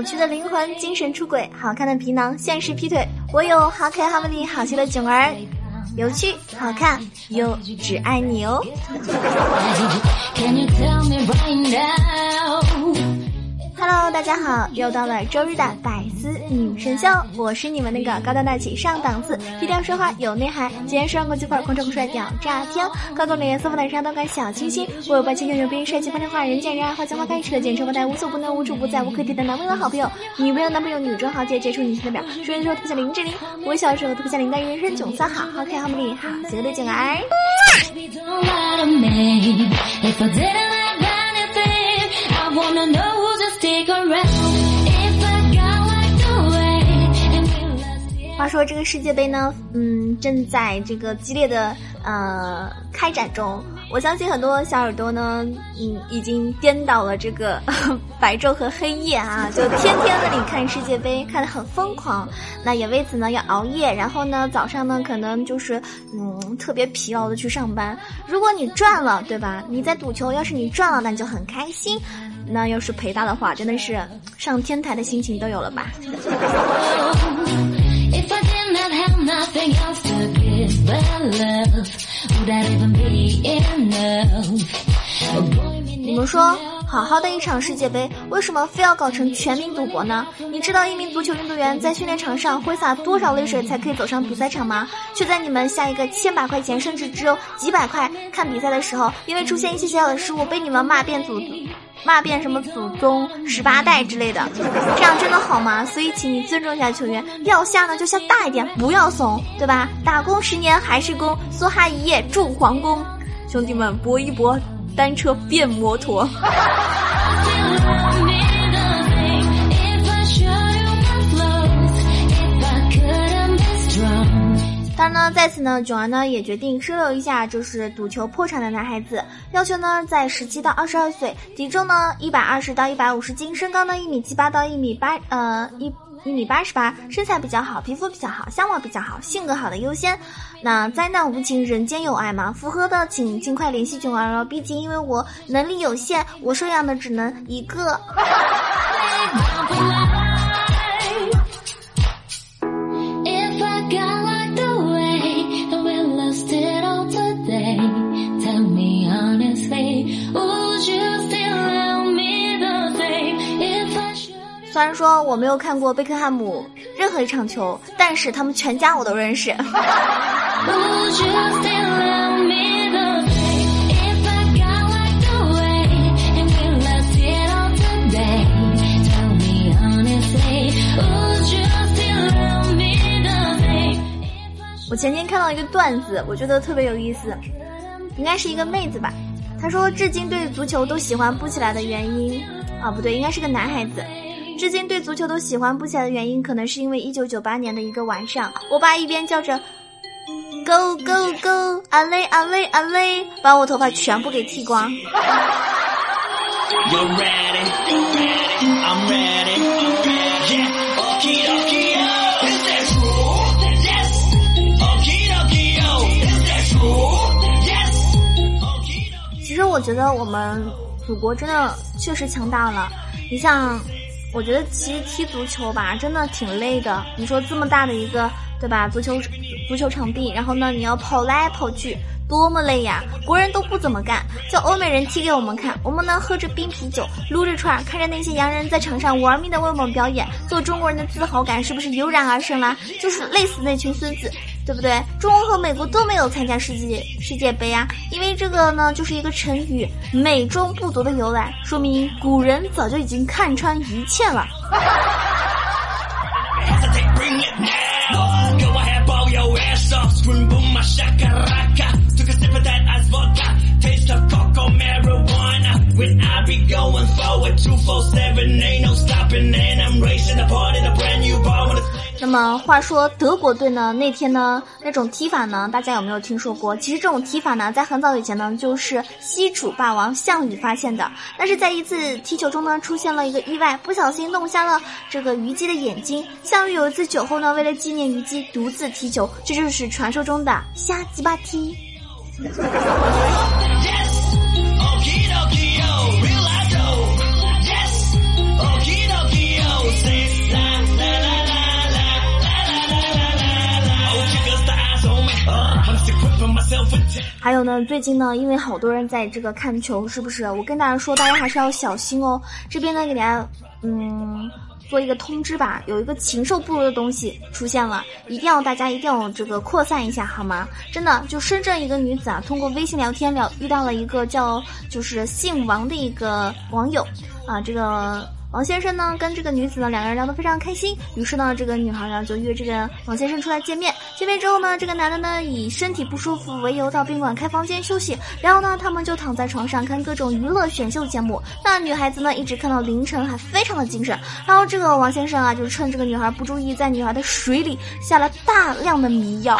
有趣的灵魂，精神出轨；好看的皮囊，现实劈腿。我有好可爱、好美丽、好笑的囧儿，有趣、好看，又只爱你哦。Hello，大家好，又到了周日的百思女神秀，我是你们那个高端大气上档次、低调奢华有内涵、今天时尚国际范儿、空中酷帅屌炸天、高冷脸色不冷上动感小清新、我有霸气又牛逼、帅气风流话、人见人爱、花见花开、吃的简称不带无所不能、无处不在、无可替代的男朋友好朋友、女朋友男朋友、女装豪杰、杰出女性代表、说人说特别像林志玲，我小时候特别像林黛玉，人生囧三好，好可爱好美丽，好邪恶的囧儿。话说这个世界杯呢，嗯，正在这个激烈的呃开展中。我相信很多小耳朵呢，嗯，已经颠倒了这个 白昼和黑夜啊，就天天那里看世界杯，看得很疯狂。那也为此呢要熬夜，然后呢早上呢可能就是嗯特别疲劳的去上班。如果你赚了，对吧？你在赌球，要是你赚了，那你就很开心。那要是赔大的话，真的是上天台的心情都有了吧？nothing else to give but love. Would that even be enough? 们说，好好的一场世界杯，为什么非要搞成全民赌博呢？你知道一名足球运动员在训练场上挥洒多少泪水才可以走上比赛场吗？却在你们下一个千把块钱，甚至只有几百块看比赛的时候，因为出现一些小小的失误，被你们骂遍祖。骂遍什么祖宗十八代之类的，这样真的好吗？所以请你尊重一下球员，要下呢就下大一点，不要怂，对吧？打工十年还是工，梭哈一夜住皇宫，兄弟们搏一搏，单车变摩托。当然呢，在此呢，囧儿呢也决定收留一下，就是赌球破产的男孩子，要求呢在十七到二十二岁，体重呢一百二十到一百五十斤，身高呢一米七八到一米八，呃一一米八十八，身材比较好，皮肤比较好，相貌比较好，性格好的优先。那灾难无情，人间有爱嘛？符合的请尽快联系九儿哦，毕竟因为我能力有限，我收养的只能一个。虽然说我没有看过贝克汉姆任何一场球，但是他们全家我都认识。我前天看到一个段子，我觉得特别有意思，应该是一个妹子吧。她说，至今对足球都喜欢不起来的原因，啊，不对，应该是个男孩子。至今对足球都喜欢不起来的原因，可能是因为一九九八年的一个晚上，我爸一边叫着 “Go Go Go”，阿雷阿雷阿雷，把我头发全部给剃光。其实我觉得我们祖国真的确实强大了，你像。我觉得其实踢足球吧，真的挺累的。你说这么大的一个，对吧？足球足球场地，然后呢，你要跑来跑去，多么累呀！国人都不怎么干，叫欧美人踢给我们看。我们呢，喝着冰啤酒，撸着串，看着那些洋人在场上玩命的为我们表演，做中国人的自豪感是不是油然而生啦？就是累死那群孙子。对不对？中国和美国都没有参加世界世界杯啊，因为这个呢，就是一个成语“美中不足”的由来，说明古人早就已经看穿一切了。那么话说德国队呢？那天呢那种踢法呢，大家有没有听说过？其实这种踢法呢，在很早以前呢，就是西楚霸王项羽发现的。但是在一次踢球中呢，出现了一个意外，不小心弄瞎了这个虞姬的眼睛。项羽有一次酒后呢，为了纪念虞姬，独自踢球，这就是传说中的瞎鸡巴踢。还有呢，最近呢，因为好多人在这个看球，是不是？我跟大家说，大家还是要小心哦。这边呢，给大家嗯做一个通知吧，有一个禽兽不如的东西出现了，一定要大家一定要这个扩散一下，好吗？真的，就深圳一个女子啊，通过微信聊天聊遇到了一个叫就是姓王的一个网友啊，这个。王先生呢，跟这个女子呢，两个人聊得非常开心。于是呢，这个女孩呢就约这个王先生出来见面。见面之后呢，这个男的呢以身体不舒服为由到宾馆开房间休息。然后呢，他们就躺在床上看各种娱乐选秀节目。那女孩子呢一直看到凌晨，还非常的精神。然后这个王先生啊，就趁这个女孩不注意，在女孩的水里下了大量的迷药。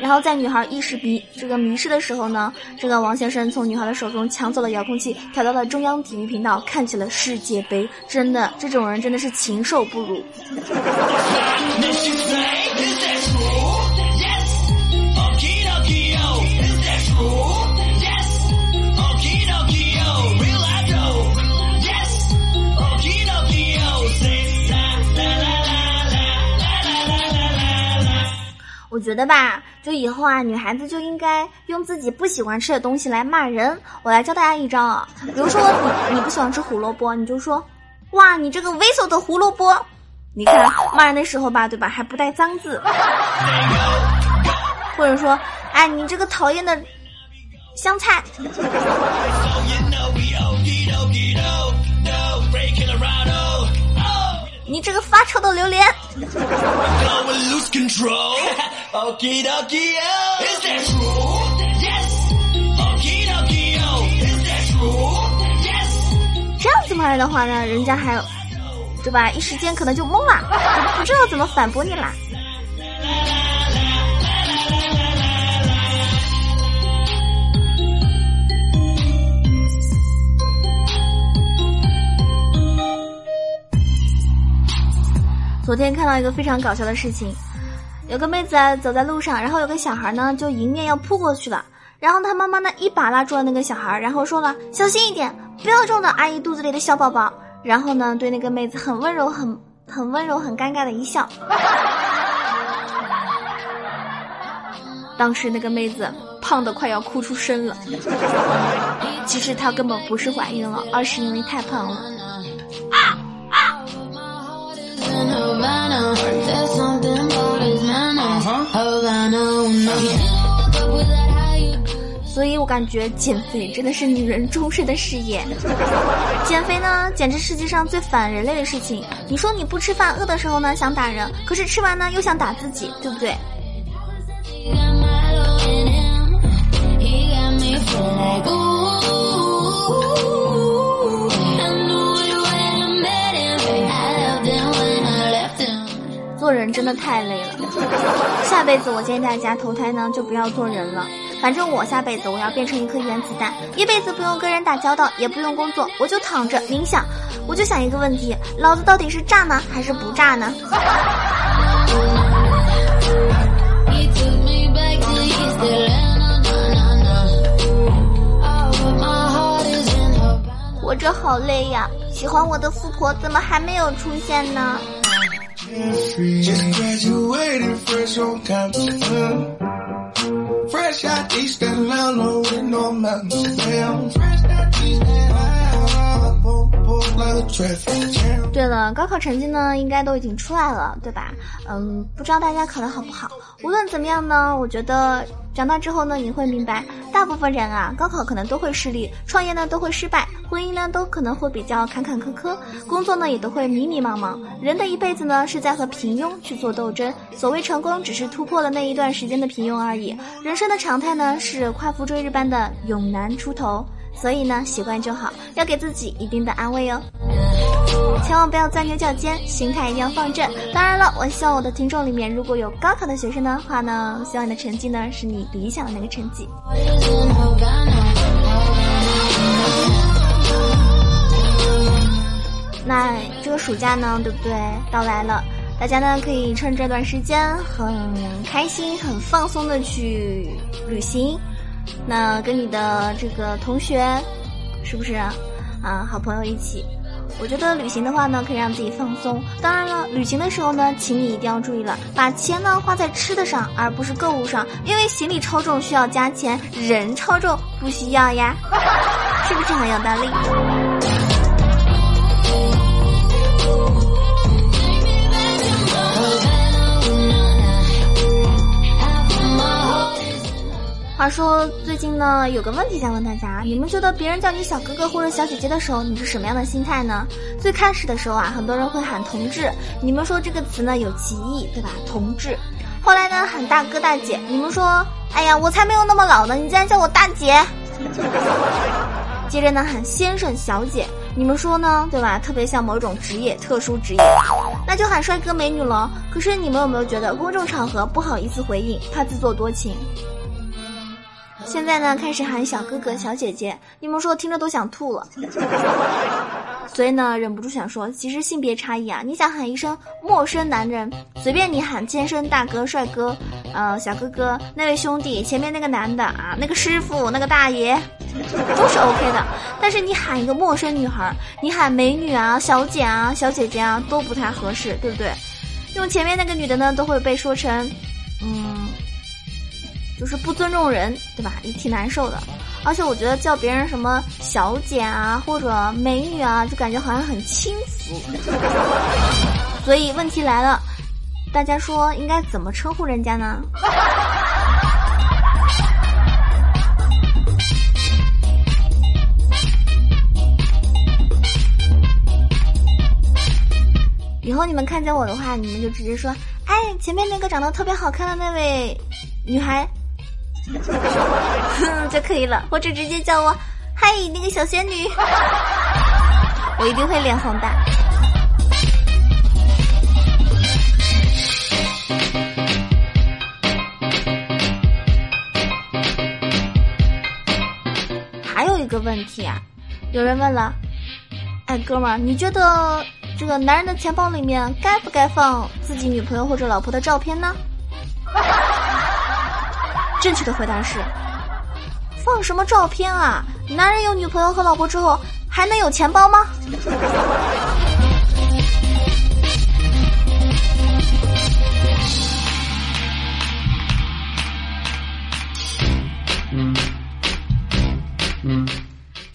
然后在女孩意识迷这个迷失的时候呢，这个王先生从女孩的手中抢走了遥控器，调到了中央体育频道，看起了世界杯。真的，这种人真的是禽兽不如。我觉得吧，就以后啊，女孩子就应该用自己不喜欢吃的东西来骂人。我来教大家一招啊，比如说你你不喜欢吃胡萝卜，你就说，哇，你这个猥琐的胡萝卜。你看骂人的时候吧，对吧，还不带脏字。或者说，哎，你这个讨厌的香菜。你这个发臭的榴莲。这样子骂人的话呢，人家还，对吧？一时间可能就懵了，就不知道怎么反驳你啦。昨天看到一个非常搞笑的事情，有个妹子走在路上，然后有个小孩呢就迎面要扑过去了，然后他妈妈呢一把拉住了那个小孩，然后说了小心一点，不要撞到阿姨肚子里的小宝宝。然后呢对那个妹子很温柔，很很温柔，很尴尬的一笑。当时那个妹子胖的快要哭出声了，其实她根本不是怀孕了，而是因为太胖了。啊啊所以我感觉减肥真的是女人终身的事业。减肥呢，简直世界上最反人类的事情。你说你不吃饭，饿的时候呢想打人，可是吃完呢又想打自己，对不对？做人真的太累了，下辈子我建议大家投胎呢就不要做人了。反正我下辈子我要变成一颗原子弹，一辈子不用跟人打交道，也不用工作，我就躺着冥想，我就想一个问题：老子到底是炸呢还是不炸呢？活着好累呀，喜欢我的富婆怎么还没有出现呢？Just graduated fresh on campus. Fresh out East Atlanta with no mountains. Fresh out East Atlanta. 对了，高考成绩呢，应该都已经出来了，对吧？嗯，不知道大家考的好不好。无论怎么样呢，我觉得长大之后呢，你会明白，大部分人啊，高考可能都会失利，创业呢都会失败，婚姻呢都可能会比较坎坎坷坷，工作呢也都会迷迷茫茫。人的一辈子呢，是在和平庸去做斗争。所谓成功，只是突破了那一段时间的平庸而已。人生的常态呢，是夸父追日般的永难出头。所以呢，习惯就好，要给自己一定的安慰哦。千万不要钻牛角尖，心态一定要放正。当然了，我希望我的听众里面如果有高考的学生的话呢，希望你的成绩呢是你理想的那个成绩。那这个暑假呢，对不对？到来了，大家呢可以趁这段时间很开心、很放松的去旅行。那跟你的这个同学，是不是啊？好朋友一起，我觉得旅行的话呢，可以让自己放松。当然了，旅行的时候呢，请你一定要注意了，把钱呢花在吃的上，而不是购物上，因为行李超重需要加钱，人超重不需要呀，是不是很有道理？话说最近呢，有个问题想问大家：你们觉得别人叫你小哥哥或者小姐姐的时候，你是什么样的心态呢？最开始的时候啊，很多人会喊同志，你们说这个词呢有歧义，对吧？同志。后来呢，喊大哥大姐，你们说，哎呀，我才没有那么老呢，你竟然叫我大姐。接着呢，喊先生小姐，你们说呢，对吧？特别像某种职业，特殊职业，那就喊帅哥美女了。可是你们有没有觉得，公众场合不好意思回应，怕自作多情？现在呢，开始喊小哥哥、小姐姐，你们说听着都想吐了。所以呢，忍不住想说，其实性别差异啊，你想喊一声陌生男人，随便你喊千声大哥、帅哥，呃，小哥哥，那位兄弟，前面那个男的啊，那个师傅，那个大爷，都是 OK 的。但是你喊一个陌生女孩，你喊美女啊、小姐啊、小姐姐啊，都不太合适，对不对？用前面那个女的呢，都会被说成，嗯。就是不尊重人，对吧？也挺难受的。而且我觉得叫别人什么小姐啊，或者美女啊，就感觉好像很轻浮。所以问题来了，大家说应该怎么称呼人家呢？以后你们看见我的话，你们就直接说：“哎，前面那个长得特别好看的那位女孩。” 就可以了，或者直接叫我“嗨，那个小仙女”，我一定会脸红的。还有一个问题啊，有人问了，哎，哥们儿，你觉得这个男人的钱包里面该不该放自己女朋友或者老婆的照片呢？正确的回答是：放什么照片啊？男人有女朋友和老婆之后，还能有钱包吗？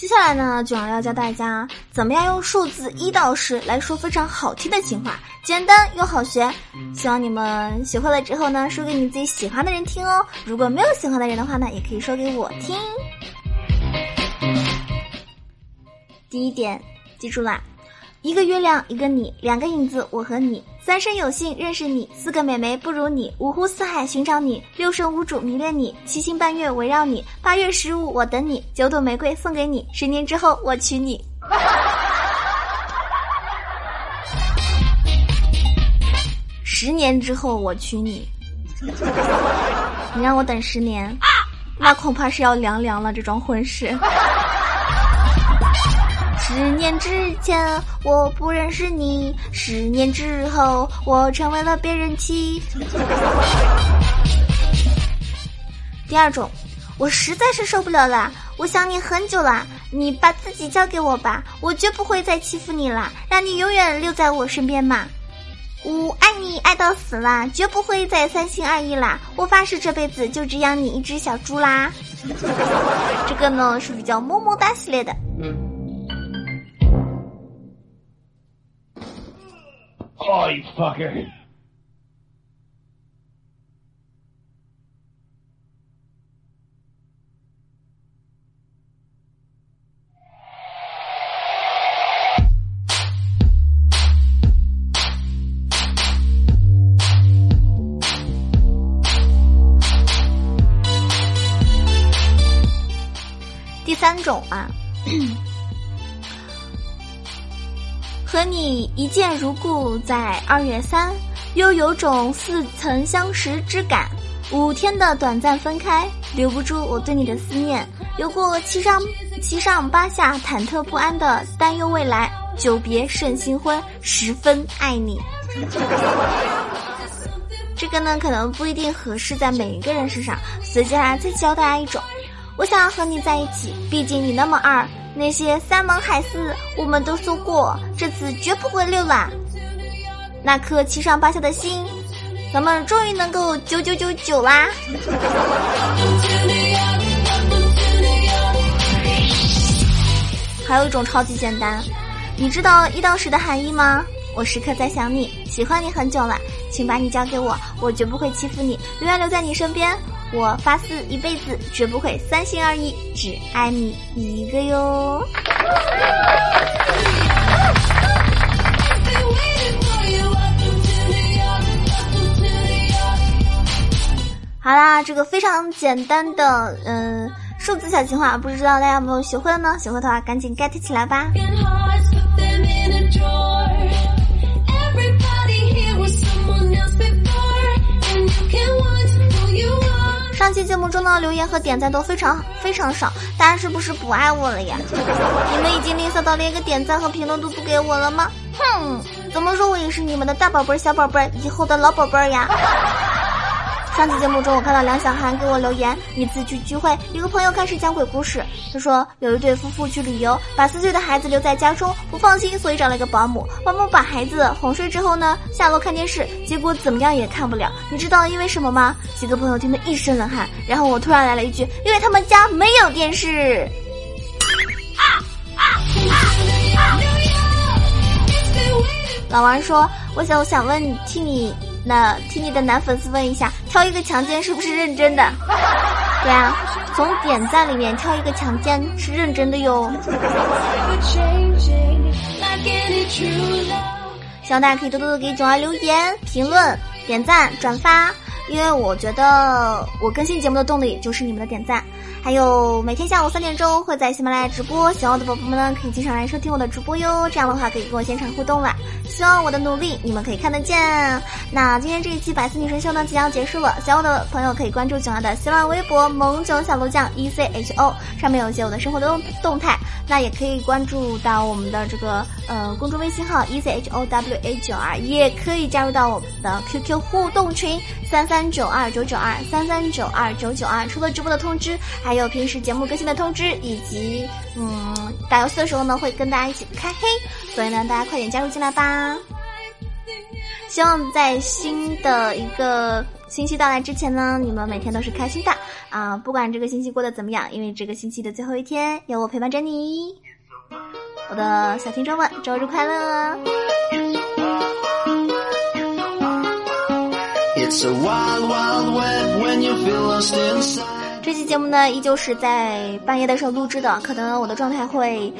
接下来呢，九儿要教大家怎么样用数字一到十来说非常好听的情话，简单又好学。希望你们学会了之后呢，说给你自己喜欢的人听哦。如果没有喜欢的人的话呢，也可以说给我听。第一点，记住啦。一个月亮，一个你，两个影子，我和你，三生有幸认识你，四个美眉不如你，五湖四海寻找你，六神无主迷恋你，七星半月围绕你，八月十五我等你，九朵玫瑰送给你，十年之后我娶你。十年之后我娶你，你让我等十年，那恐怕是要凉凉了这桩婚事。十年之前我不认识你，十年之后我成为了别人妻。第二种，我实在是受不了啦，我想你很久啦，你把自己交给我吧，我绝不会再欺负你啦，让你永远留在我身边嘛。我爱你爱到死啦，绝不会再三心二意啦，我发誓这辈子就只养你一只小猪啦。这个呢是比较么么哒系列的。第三种啊 和你一见如故，在二月三，又有种似曾相识之感。五天的短暂分开，留不住我对你的思念。有过七上七上八下、忐忑不安的担忧未来。久别胜新婚，十分爱你。这个呢，可能不一定合适在每一个人身上。所以接下来再教大家一种，我想要和你在一起，毕竟你那么二。那些山盟海誓，我们都说过，这次绝不会溜了。那颗七上八下的心，咱们终于能够九九九九啦！还有一种超级简单，你知道一到十的含义吗？我时刻在想你，喜欢你很久了，请把你交给我，我绝不会欺负你，永远留在你身边。我发誓一辈子绝不会三心二意，只爱你一个哟。好啦，这个非常简单的嗯数字小情话，不知道大家有没有学会了呢？学会的话赶紧 get 起来吧。这期节目中的留言和点赞都非常非常少，大家是不是不爱我了呀？你们已经吝啬到连个点赞和评论都不给我了吗？哼，怎么说我也是你们的大宝贝儿、小宝贝儿，以后的老宝贝儿呀？上期节目中，我看到梁小涵给我留言：一次去聚会，一个朋友开始讲鬼故事。他说有一对夫妇去旅游，把四岁的孩子留在家中，不放心，所以找了一个保姆。保姆把孩子哄睡之后呢，下楼看电视，结果怎么样也看不了。你知道因为什么吗？几个朋友听得一身冷汗。然后我突然来了一句：因为他们家没有电视。老王说：我想，我想问你，替你。那替你的男粉丝问一下，挑一个强奸是不是认真的？对啊，从点赞里面挑一个强奸是认真的哟。希望大家可以多多的给囧儿留言、评论、点赞、转发。因为我觉得我更新节目的动力就是你们的点赞，还有每天下午三点钟会在喜马拉雅直播，喜欢我的宝宝们呢可以经常来收听我的直播哟，这样的话可以跟我现场互动了。希望我的努力你们可以看得见。那今天这一期百思女神秀呢即将结束了，喜欢我的朋友可以关注囧儿的新浪微博萌囧小鹿酱 E C H O，上面有一些我的生活的动动态。那也可以关注到我们的这个呃公众微信号 E C H O W A 九二，也可以加入到我们的 Q Q 互动群三。三九二九九二三三九二九九二，除了直播的通知，还有平时节目更新的通知，以及嗯打游戏的时候呢，会跟大家一起开黑，所以呢，大家快点加入进来吧。希望在新的一个星期到来之前呢，你们每天都是开心的啊！不管这个星期过得怎么样，因为这个星期的最后一天有我陪伴着你，我的小听众们，周日快乐！这期节目呢，依旧是在半夜的时候录制的，可能我的状态会，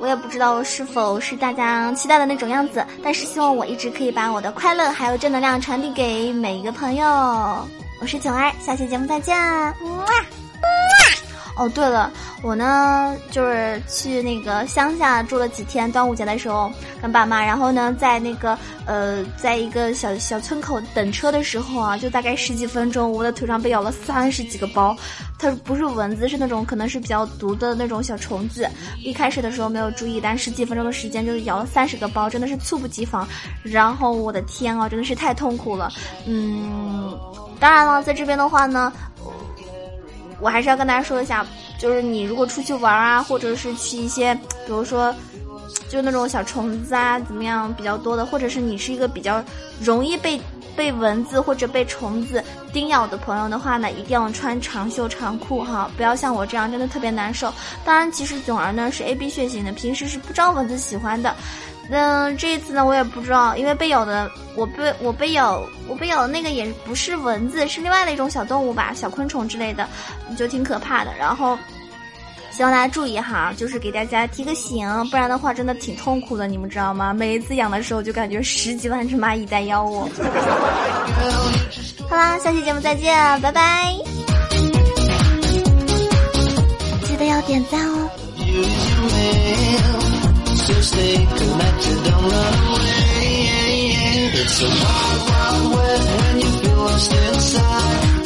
我也不知道是否是大家期待的那种样子，但是希望我一直可以把我的快乐还有正能量传递给每一个朋友。我是九儿，下期节目再见，么。哦，对了，我呢就是去那个乡下住了几天，端午节的时候跟爸妈，然后呢在那个呃，在一个小小村口等车的时候啊，就大概十几分钟，我的腿上被咬了三十几个包，它不是蚊子，是那种可能是比较毒的那种小虫子。一开始的时候没有注意，但十几分钟的时间就是咬了三十个包，真的是猝不及防。然后我的天啊，真的是太痛苦了。嗯，当然了，在这边的话呢。我还是要跟大家说一下，就是你如果出去玩啊，或者是去一些，比如说，就那种小虫子啊，怎么样比较多的，或者是你是一个比较容易被被蚊子或者被虫子叮咬的朋友的话呢，一定要穿长袖长裤哈，不要像我这样真的特别难受。当然，其实囧儿呢是 A B 血型的，平时是不招蚊子喜欢的。嗯，这一次呢，我也不知道，因为被咬的，我被我被咬，我被咬的那个也不是蚊子，是另外的一种小动物吧，小昆虫之类的，就挺可怕的。然后，希望大家注意哈，就是给大家提个醒，不然的话真的挺痛苦的，你们知道吗？每一次养的时候就感觉十几万只蚂蚁在咬我。好啦，下期节目再见，拜拜！记得要点赞哦。to stay connected, don't run away. It's a wild, wild west when you feel lost inside.